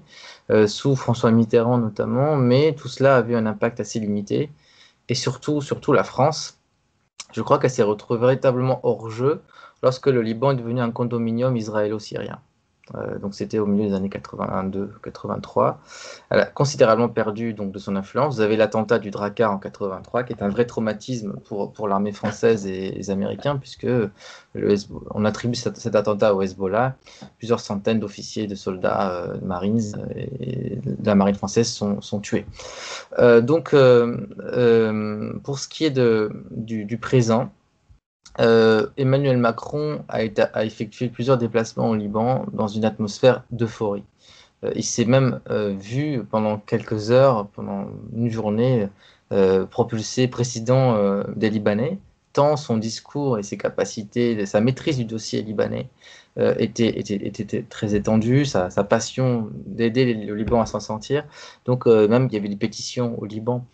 euh, sous François Mitterrand notamment, mais tout cela avait un impact assez limité. et surtout, surtout la France, je crois qu'elle s'est retrouvée véritablement hors jeu lorsque le Liban est devenu un condominium israélo-syrien. Euh, donc c'était au milieu des années 82-83. Elle a considérablement perdu donc de son influence. Vous avez l'attentat du Drakkar en 83, qui est un vrai traumatisme pour, pour l'armée française et les Américains, puisque on attribue cet, attentat au Hezbollah. Plusieurs centaines d'officiers, de soldats, euh, de marines et de la marine française sont, sont tués. Euh, donc pour ce qui est de, du présent, euh, Emmanuel Macron a, effectué plusieurs déplacements au Liban dans une atmosphère d'euphorie. Euh, il s'est même euh, vu pendant quelques heures, pendant une journée, propulsé président des Libanais, tant son discours et ses capacités, sa maîtrise du dossier libanais était, était, très étendue, sa, passion d'aider le Liban à s'en sortir. Donc même il y avait des pétitions au Liban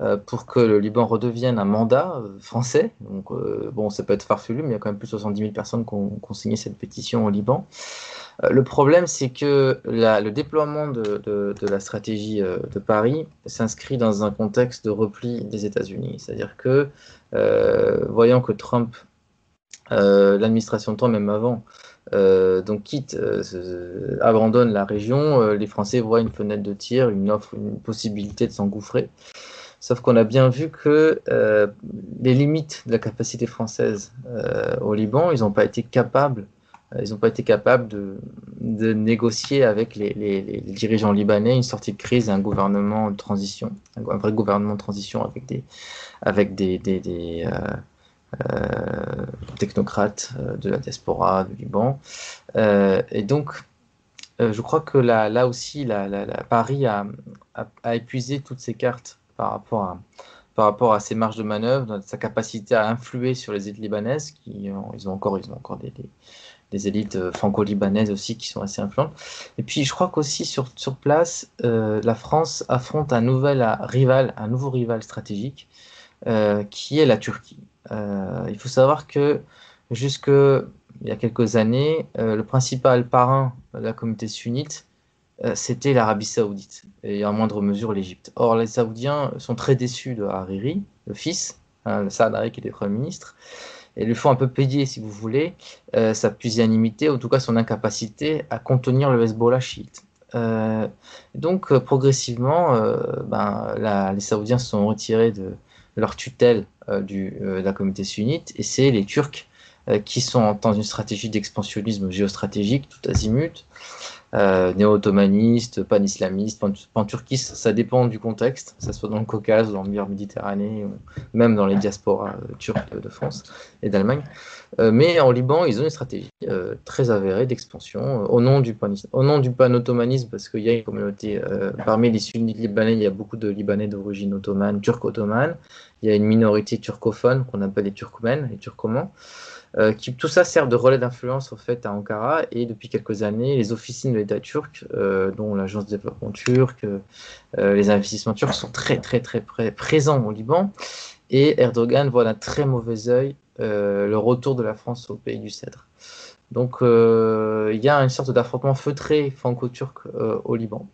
euh, pour que le Liban redevienne un mandat euh, français. Donc, euh, bon, ça peut être farfelu, mais il y a quand même plus de 70 000 personnes qui ont, signé cette pétition au Liban. le problème, c'est que le déploiement de, la stratégie de Paris s'inscrit dans un contexte de repli des États-Unis. C'est-à-dire que, voyant que Trump, l'administration Trump, même avant, donc quitte, abandonne la région, les Français voient une fenêtre de tir, une offre, une possibilité de s'engouffrer. Sauf qu'on a bien vu que euh, les limites de la capacité française euh, au Liban, ils n'ont pas été capables, euh, ils pas été capables de, négocier avec les, dirigeants libanais une sortie de crise un gouvernement de transition, un, vrai gouvernement de transition avec des, avec des technocrates de la diaspora du Liban. et donc, je crois que là, là aussi, la, la, Paris a, a, épuisé toutes ses cartes par rapport à, par rapport à ses marges de manœuvre, sa capacité à influer sur les élites libanaises, qui ont, ils ont encore, ils ont encore des, des, élites euh, franco-libanaises aussi qui sont assez influentes. Et puis je crois qu'aussi sur, sur place, euh, la France affronte un nouvel rival, un nouveau rival stratégique, euh, qui est la Turquie. Il faut savoir que jusque il y a quelques années, le principal parrain de la communauté sunnite euh, c'était l'Arabie Saoudite et en moindre mesure l'Égypte. Or, les Saoudiens sont très déçus de Hariri, le fils, hein, le Saad Hariri qui était Premier ministre, et lui font un peu payer, si vous voulez, euh, sa pusillanimité, en tout cas son incapacité à contenir le Hezbollah chiite. Euh, donc, progressivement, ben, les Saoudiens se sont retirés de, leur tutelle du, de la communauté sunnite, et c'est les Turcs qui sont dans une stratégie d'expansionnisme géostratégique tout azimut, euh, néo-ottomaniste, pan-islamiste, pan-turquiste, ça dépend du contexte, que ce soit dans le Caucase, dans le Méditerranée, ou même dans les diasporas euh, turques de France et d'Allemagne. Euh, mais en Liban, ils ont une stratégie très avérée d'expansion au nom du pan au nom du pan-ottomanisme, parce qu'il y a une communauté, parmi les sunnites libanais, il y a beaucoup de Libanais d'origine ottomane, turco-ottomane, il y a une minorité turcophone qu'on appelle les turkmènes, les turcomans. Euh, tout ça sert de relais d'influence en fait à Ankara et depuis quelques années les officines de l'État turc, euh, dont l'agence de développement turc, euh, les investissements turcs sont très très très présents au Liban et Erdogan voit d'un très mauvais œil le retour de la France au pays du Cèdre. Donc il y a une sorte d'affrontement feutré franco-turc au Liban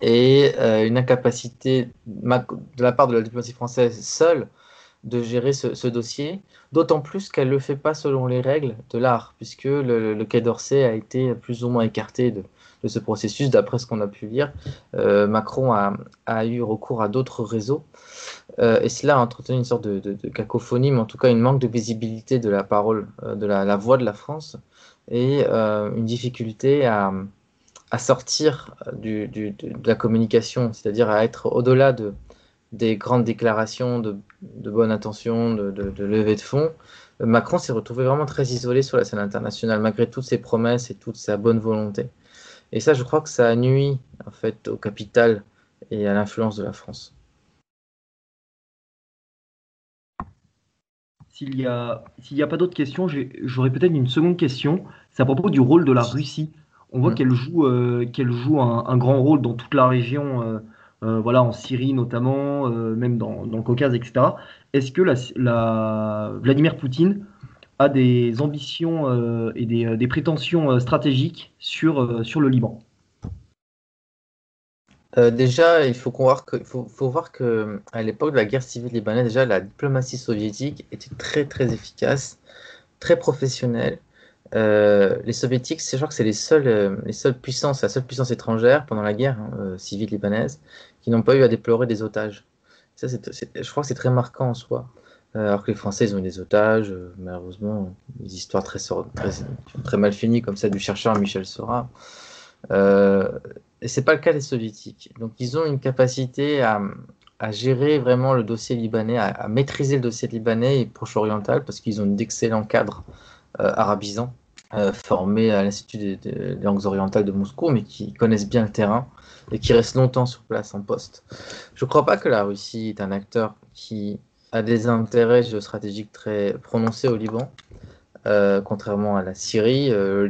et une incapacité de la part de la diplomatie française seule de gérer ce, dossier, d'autant plus qu'elle ne le fait pas selon les règles de l'art, puisque le, Quai d'Orsay a été plus ou moins écarté de, ce processus, d'après ce qu'on a pu lire. Euh, Macron a, eu recours à d'autres réseaux, euh, et cela a entretenu une sorte de, cacophonie, mais en tout cas une manque de visibilité de la parole, euh, de la, voix de la France, et une difficulté à, sortir de la communication, c'est-à-dire à être au-delà de des grandes déclarations de, bonne intention, de, de, levée de fonds, Macron s'est retrouvé vraiment très isolé sur la scène internationale, malgré toutes ses promesses et toute sa bonne volonté. Et ça, je crois que ça a nuit en fait au capital et à l'influence de la France. S'il n'y a, a pas d'autres questions, j'aurais peut-être une seconde question. C'est à propos du rôle de la Russie. On voit mm. qu'elle joue, euh, qu'elle joue un, grand rôle dans toute la région. Euh, euh, voilà, en Syrie notamment, même dans, le Caucase, etc. Est-ce que la, Vladimir Poutine a des ambitions euh, et des, prétentions stratégiques sur, sur le Liban déjà, il faut, voir que, faut, voir que à l'époque de la guerre civile libanaise, déjà la diplomatie soviétique était très très efficace, très professionnelle. les soviétiques, je crois que c'est les seules, les seules puissances, la seule puissance étrangère pendant la guerre hein, civile libanaise qui n'ont pas eu à déplorer des otages. Ça, je crois que c'est très marquant en soi. Euh, alors que les Français, ils ont des otages, euh, malheureusement, des histoires très, très, très, mal finies, comme celle du chercheur Michel Sora. Euh, et c'est pas le cas des Soviétiques. Donc, ils ont une capacité à, à gérer vraiment le dossier libanais, à, maîtriser le dossier libanais et proche-oriental, parce qu'ils ont d'excellents cadres euh, arabisants formés à l'Institut des, des, langues orientales de Moscou, mais qui connaissent bien le terrain et qui restent longtemps sur place en poste. Je ne crois pas que la Russie est un acteur qui a des intérêts géostratégiques très prononcés au Liban. Euh, contrairement à la Syrie, euh,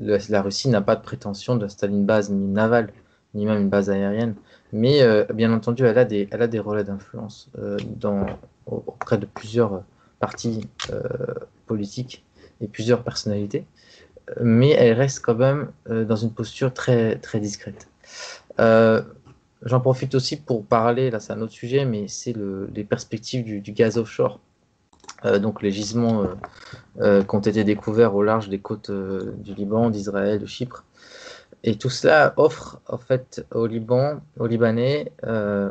la Russie n'a pas de prétention d'installer une base ni navale, ni même une base aérienne. Mais euh, bien entendu, elle a des, relais d'influence auprès de plusieurs partis politiques et plusieurs personnalités. Mais elle reste quand même dans une posture très discrète. J'en profite aussi pour parler, là c'est un autre sujet, mais c'est le, les perspectives du, gaz offshore. Euh, donc les gisements euh, euh, qui ont été découverts au large des côtes du Liban, d'Israël, de Chypre. Et tout cela offre en fait au Liban, aux Libanais, à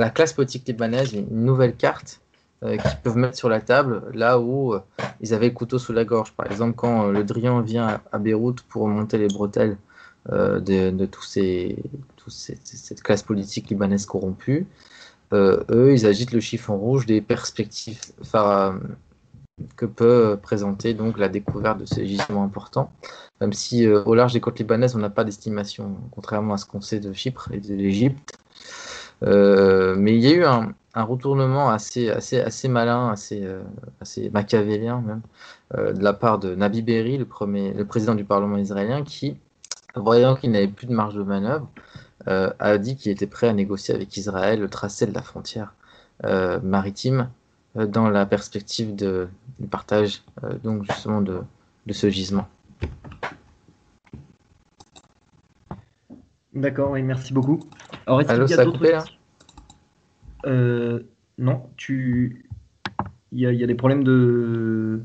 la classe politique libanaise une nouvelle carte qu'ils peuvent mettre sur la table là où ils avaient le couteau sous la gorge. Par exemple, quand le Drian vient à, Beyrouth pour monter les bretelles de, de, tous ces, cette, classe politique libanaise corrompue, euh, eux, ils agitent le chiffon rouge des perspectives que peut présenter donc la découverte de ces gisements importants. Même si euh, au large des côtes libanaises, on n'a pas d'estimation, contrairement à ce qu'on sait de Chypre et de l'Égypte. Euh, mais il y a eu un, retournement assez, assez, assez malin, assez, assez machiavélien de la part de Nabi Berri, le, premier, le président du Parlement israélien, qui, voyant qu'il n'avait plus de marge de manœuvre, euh, a dit qu'il était prêt à négocier avec Israël le tracé de la frontière euh, maritime euh, dans la perspective de, du partage donc justement de, de ce gisement. D'accord, oui, merci beaucoup. Alors, est-ce qu'il y a d'autres euh, Non, tu. Il y, a, il y, a, des problèmes de.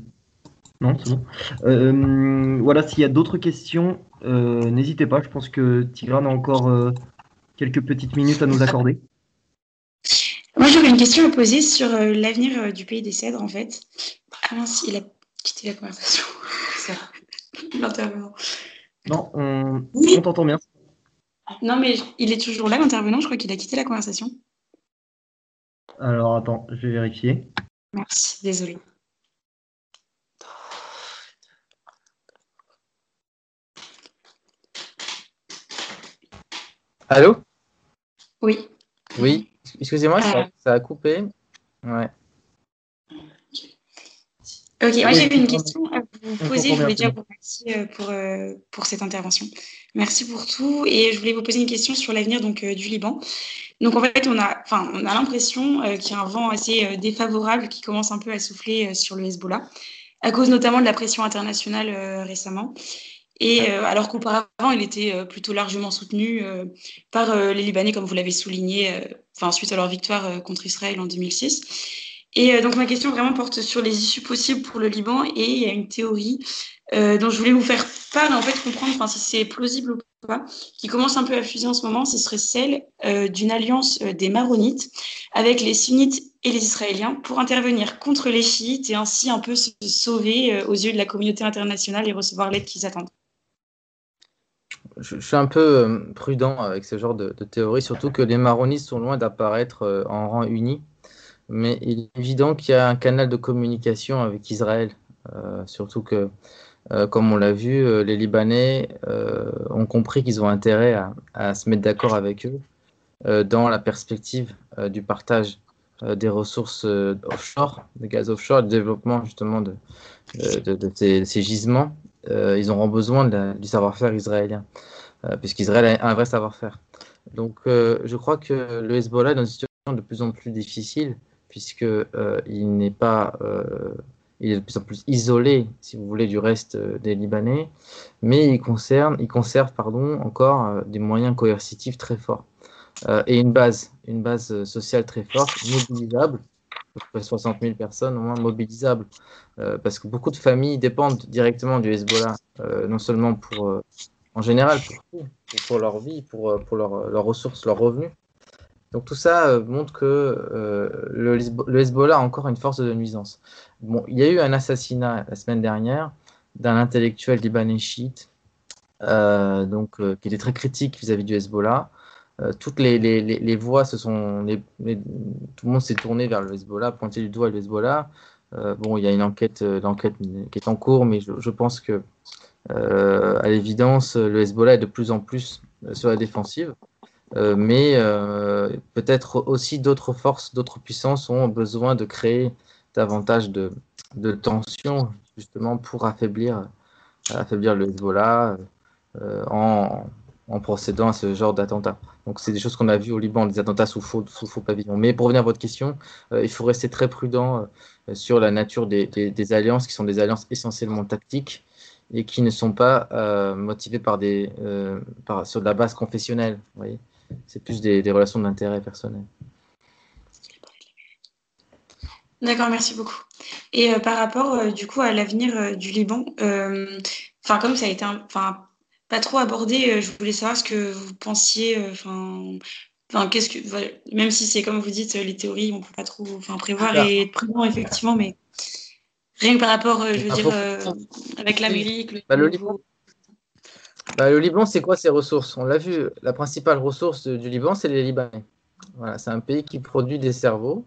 Non, c'est bon. Euh, voilà, s'il y a d'autres questions, euh, n'hésitez pas. Je pense que Tigran a encore euh, quelques petites minutes à nous accorder. Moi, j'aurais une question à poser sur l'avenir du pays des cèdres, en fait. Ah mince, il a quitté la conversation. L'intervenant. Non, on, t'entend bien. Non, mais il est toujours là, l'intervenant. Je crois qu'il a quitté la conversation. Alors, attends, je vais vérifier. Merci, désolé. Allô? Oui. Oui, excusez-moi, ça, a coupé. Ouais. Ok, moi j'ai une question à vous poser. Je voulais déjà vous remercier euh, pour, euh, pour cette intervention. Merci pour tout. Et je voulais vous poser une question sur l'avenir donc euh, du Liban. Donc en fait, on a, enfin, on a l'impression qu'il y a un vent assez défavorable qui commence un peu à souffler sur le Hezbollah, à cause notamment de la pression internationale récemment. Et euh, alors qu'auparavant, il était euh, plutôt largement soutenu euh, par les Libanais, comme vous l'avez souligné, enfin suite à leur victoire contre Israël en 2006. Et donc ma question vraiment porte sur les issues possibles pour le Liban et il y a une théorie dont je voulais vous faire part en fait comprendre si c'est plausible ou pas, qui commence un peu à fuser en ce moment, ce serait celle d'une alliance des Maronites avec les Sunnites et les Israéliens pour intervenir contre les chiites et ainsi un peu se sauver aux yeux de la communauté internationale et recevoir l'aide qu'ils attendent je, suis un peu euh, prudent avec ce genre de, théorie, surtout que les maronistes sont loin d'apparaître euh, en rang uni. Mais il est évident qu'il y a un canal de communication avec Israël. Euh, surtout que, comme on l'a vu, les Libanais ont compris qu'ils ont intérêt à, se mettre d'accord avec eux dans la perspective du partage des ressources offshore, de gaz offshore, du développement justement de, ces, gisements ils auront besoin du savoir-faire israélien, euh, puisqu'Israël a un vrai savoir-faire. Donc euh, je crois que le Hezbollah est dans une situation de plus en plus difficile, puisqu'il n'est pas, il est de plus en plus isolé, si vous voulez, du reste des Libanais, mais il, concerne, il conserve pardon, encore des moyens coercitifs très forts et une base, une base sociale très forte, mobilisable, 60 000 personnes au moins mobilisables, parce que beaucoup de familles dépendent directement du Hezbollah, non seulement pour, en général, pour, pour leur vie, pour, pour leurs ressources, leurs revenus, donc tout ça euh, montre que euh, le, Hezbollah a encore une force de nuisance. Bon, il y a eu un assassinat la semaine dernière d'un intellectuel libanais chiite, euh, donc qui était très critique vis-à-vis du Hezbollah. Toutes les, les, les, voix se sont, tout le monde s'est tourné vers le Hezbollah, pointé du doigt le Hezbollah. bon, il y a une enquête, l'enquête qui est en cours, mais je, pense que à l'évidence, le Hezbollah est de plus en plus sur la défensive. Euh, mais euh, peut-être aussi d'autres forces, d'autres puissances ont besoin de créer davantage de, de tensions justement pour affaiblir, affaiblir le Hezbollah euh, en, en, procédant à ce genre d'attentats. Donc c'est des choses qu'on a vues au Liban, des attentats sous faux, sous pavillon. Mais pour revenir à votre question, il faut rester très prudent sur la nature des, des, des, alliances qui sont des alliances essentiellement tactiques et qui ne sont pas motivées par des, sur de la base confessionnelle. C'est plus des, relations d'intérêt personnel. D'accord, merci beaucoup. Et euh, par rapport euh, du coup à l'avenir euh, du Liban, enfin comme ça a été, enfin pas trop abordé, je voulais savoir ce que vous pensiez, enfin, enfin qu'est-ce que, même si c'est comme vous dites les théories, on peut pas trop, enfin prévoir et être prudent effectivement, mais rien que par rapport, je veux dire, avec l'Amérique, le, bah, le Liban. Bah, le Liban, c'est quoi ses ressources? On l'a vu, la principale ressource du Liban, c'est les Libanais. Voilà, c'est un pays qui produit des cerveaux,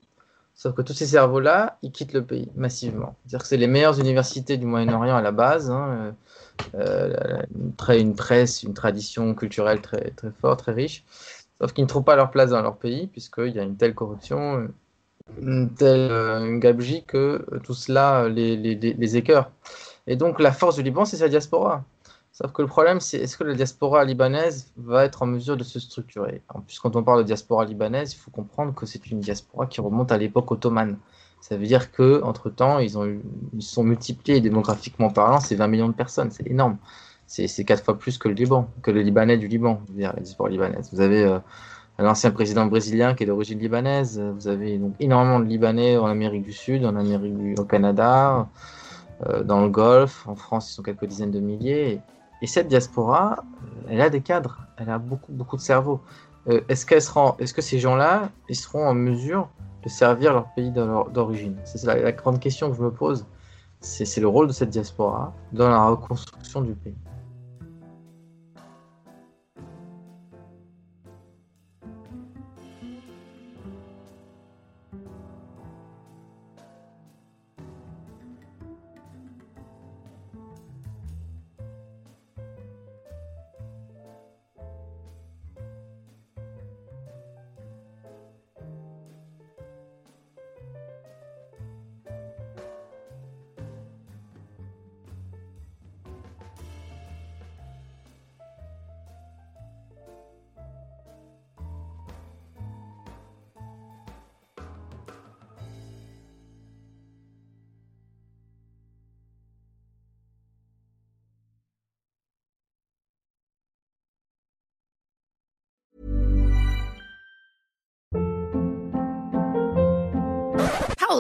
sauf que tous ces cerveaux-là, ils quittent le pays massivement. C'est-à-dire que c'est les meilleures universités du Moyen-Orient à la base, hein, euh, une, presse, une tradition culturelle très, très forte, très riche, sauf qu'ils ne trouvent pas leur place dans leur pays, puisqu'il y a une telle corruption, une telle euh, gabegie que tout cela les, les, les écœure. Et donc la force du Liban, c'est sa diaspora. Sauf que le problème, c'est est-ce que la diaspora libanaise va être en mesure de se structurer? En plus, quand on parle de diaspora libanaise, il faut comprendre que c'est une diaspora qui remonte à l'époque ottomane. Ça veut dire que entre temps, ils ont ils sont multipliés démographiquement parlant, c'est 20 millions de personnes, c'est énorme. C'est quatre fois plus que le Liban, que le Libanais du Liban, la diaspora libanaise. Vous avez euh, l'ancien président brésilien qui est d'origine libanaise. Vous avez donc énormément de Libanais en Amérique du Sud, en Amérique au Canada, euh, dans le Golfe. En France, ils sont quelques dizaines de milliers. Et cette diaspora, euh, elle a des cadres, elle a beaucoup, beaucoup de cerveaux. Euh, est-ce, qu'elle sera, est-ce que ces gens-là, ils seront en mesure de servir leur pays d'origine C'est la, grande question que je me pose. c'est le rôle de cette diaspora dans la reconstruction du pays.